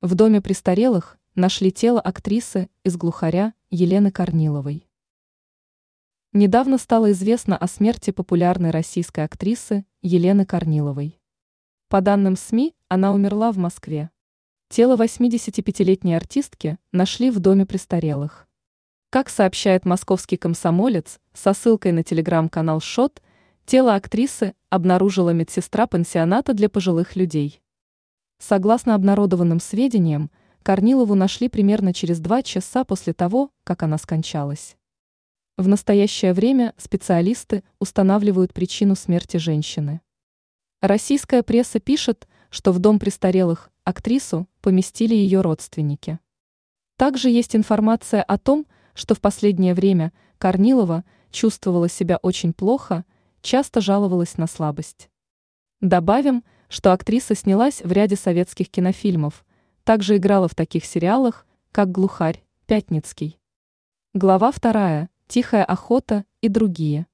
В доме престарелых нашли тело актрисы из глухаря Елены Корниловой. Недавно стало известно о смерти популярной российской актрисы Елены Корниловой. По данным СМИ, она умерла в Москве. Тело 85-летней артистки нашли в доме престарелых. Как сообщает московский комсомолец со ссылкой на телеграм-канал «Шот», тело актрисы обнаружила медсестра пансионата для пожилых людей. Согласно обнародованным сведениям, Корнилову нашли примерно через два часа после того, как она скончалась. В настоящее время специалисты устанавливают причину смерти женщины. Российская пресса пишет, что в дом престарелых актрису поместили ее родственники. Также есть информация о том, что в последнее время Корнилова чувствовала себя очень плохо, часто жаловалась на слабость. Добавим, что актриса снялась в ряде советских кинофильмов, также играла в таких сериалах, как «Глухарь», «Пятницкий». Глава вторая, «Тихая охота» и другие.